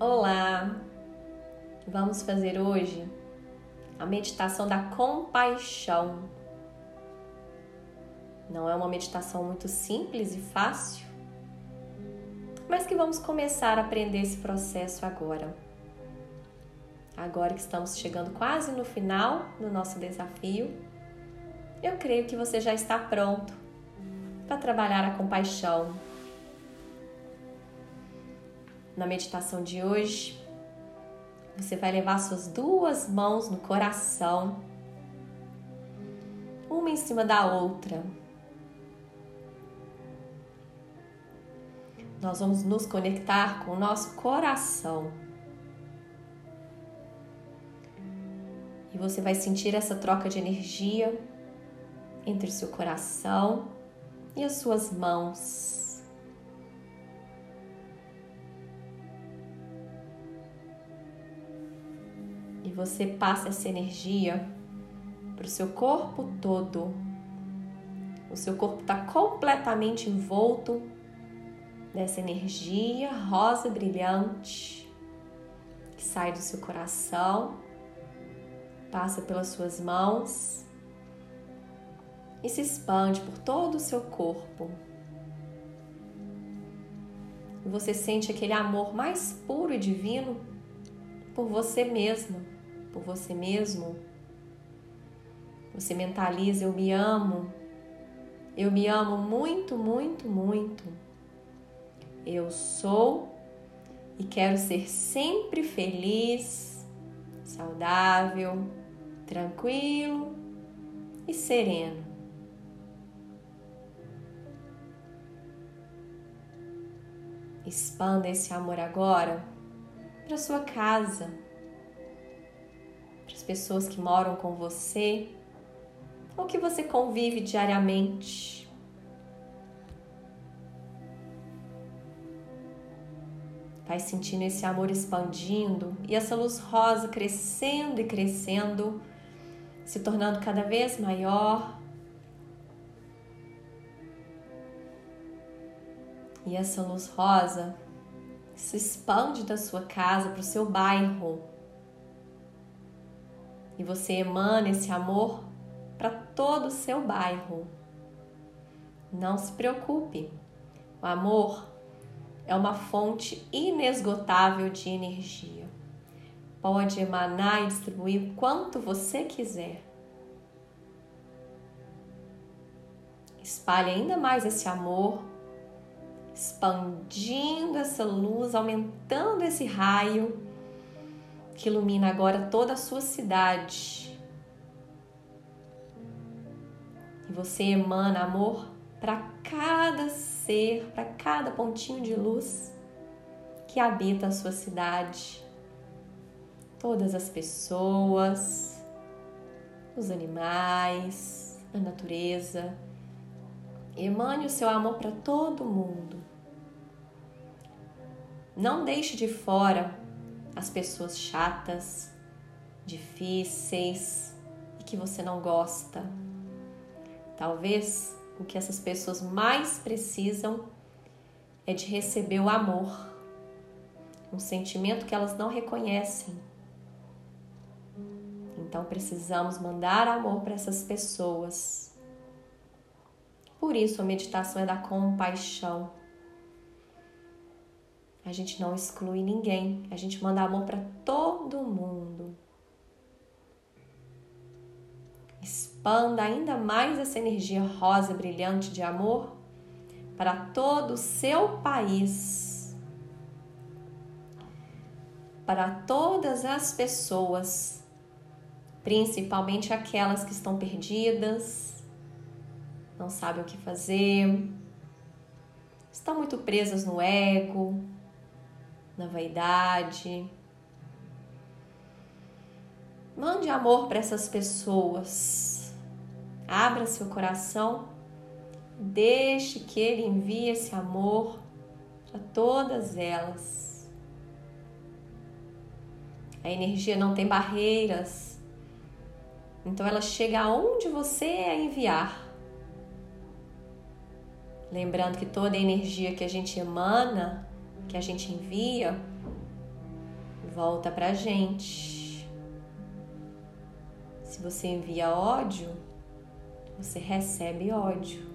Olá! Vamos fazer hoje a meditação da compaixão. Não é uma meditação muito simples e fácil, mas que vamos começar a aprender esse processo agora. Agora que estamos chegando quase no final do nosso desafio, eu creio que você já está pronto para trabalhar a compaixão na meditação de hoje, você vai levar suas duas mãos no coração, uma em cima da outra. Nós vamos nos conectar com o nosso coração. E você vai sentir essa troca de energia entre o seu coração e as suas mãos. Você passa essa energia para o seu corpo todo. O seu corpo está completamente envolto dessa energia rosa brilhante que sai do seu coração, passa pelas suas mãos e se expande por todo o seu corpo. Você sente aquele amor mais puro e divino por você mesmo por você mesmo. Você mentaliza: eu me amo, eu me amo muito, muito, muito. Eu sou e quero ser sempre feliz, saudável, tranquilo e sereno. Expanda esse amor agora para sua casa as pessoas que moram com você ou que você convive diariamente. Vai sentindo esse amor expandindo e essa luz rosa crescendo e crescendo, se tornando cada vez maior. E essa luz rosa se expande da sua casa para o seu bairro e você emana esse amor para todo o seu bairro. Não se preocupe, o amor é uma fonte inesgotável de energia. Pode emanar e distribuir quanto você quiser. Espalhe ainda mais esse amor, expandindo essa luz, aumentando esse raio que ilumina agora toda a sua cidade. E você emana amor para cada ser, para cada pontinho de luz que habita a sua cidade. Todas as pessoas, os animais, a natureza. Emane o seu amor para todo mundo. Não deixe de fora as pessoas chatas, difíceis e que você não gosta. Talvez o que essas pessoas mais precisam é de receber o amor, um sentimento que elas não reconhecem. Então precisamos mandar amor para essas pessoas. Por isso a meditação é da compaixão. A gente não exclui ninguém, a gente manda amor para todo mundo. Expanda ainda mais essa energia rosa brilhante de amor para todo o seu país, para todas as pessoas, principalmente aquelas que estão perdidas, não sabem o que fazer, estão muito presas no ego, na vaidade. Mande amor para essas pessoas. Abra seu coração. Deixe que ele envie esse amor para todas elas. A energia não tem barreiras. Então ela chega aonde você é enviar. Lembrando que toda a energia que a gente emana que a gente envia volta pra gente. Se você envia ódio, você recebe ódio.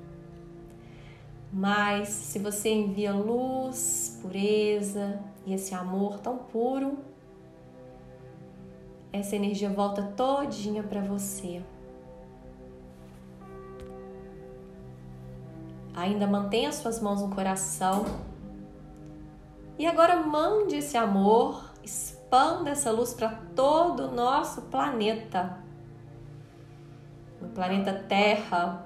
Mas se você envia luz, pureza e esse amor tão puro, essa energia volta todinha para você. Ainda mantenha suas mãos no coração. E agora mande esse amor, expanda essa luz para todo o nosso planeta. No planeta Terra,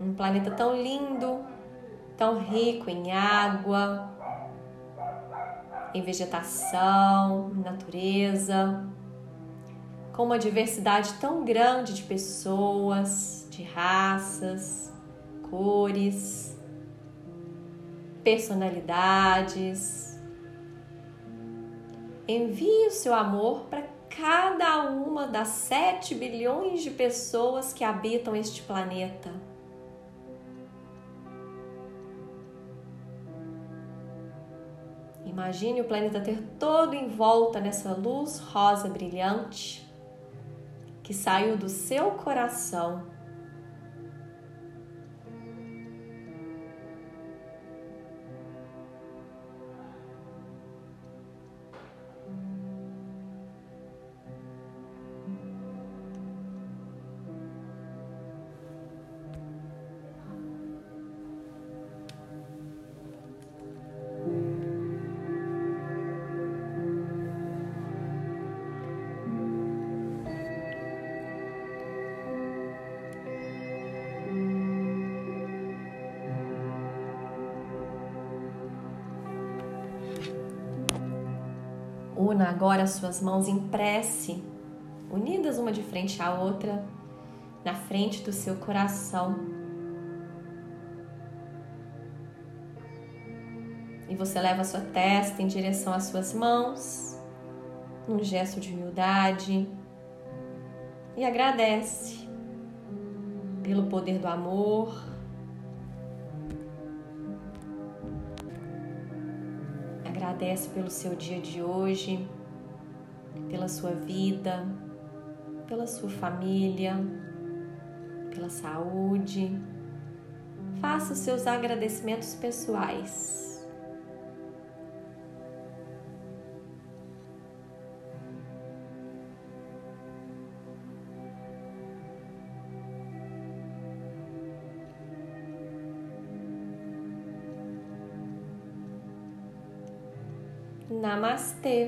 um planeta tão lindo, tão rico em água, em vegetação, em natureza, com uma diversidade tão grande de pessoas, de raças, cores, personalidades. Envie o seu amor para cada uma das 7 bilhões de pessoas que habitam este planeta. Imagine o planeta ter todo em volta nessa luz rosa brilhante que saiu do seu coração Una agora suas mãos em prece, unidas uma de frente à outra, na frente do seu coração. E você leva a sua testa em direção às suas mãos, num gesto de humildade, e agradece pelo poder do amor, agradece pelo seu dia de hoje, pela sua vida, pela sua família, pela saúde. Faça os seus agradecimentos pessoais. Namastê!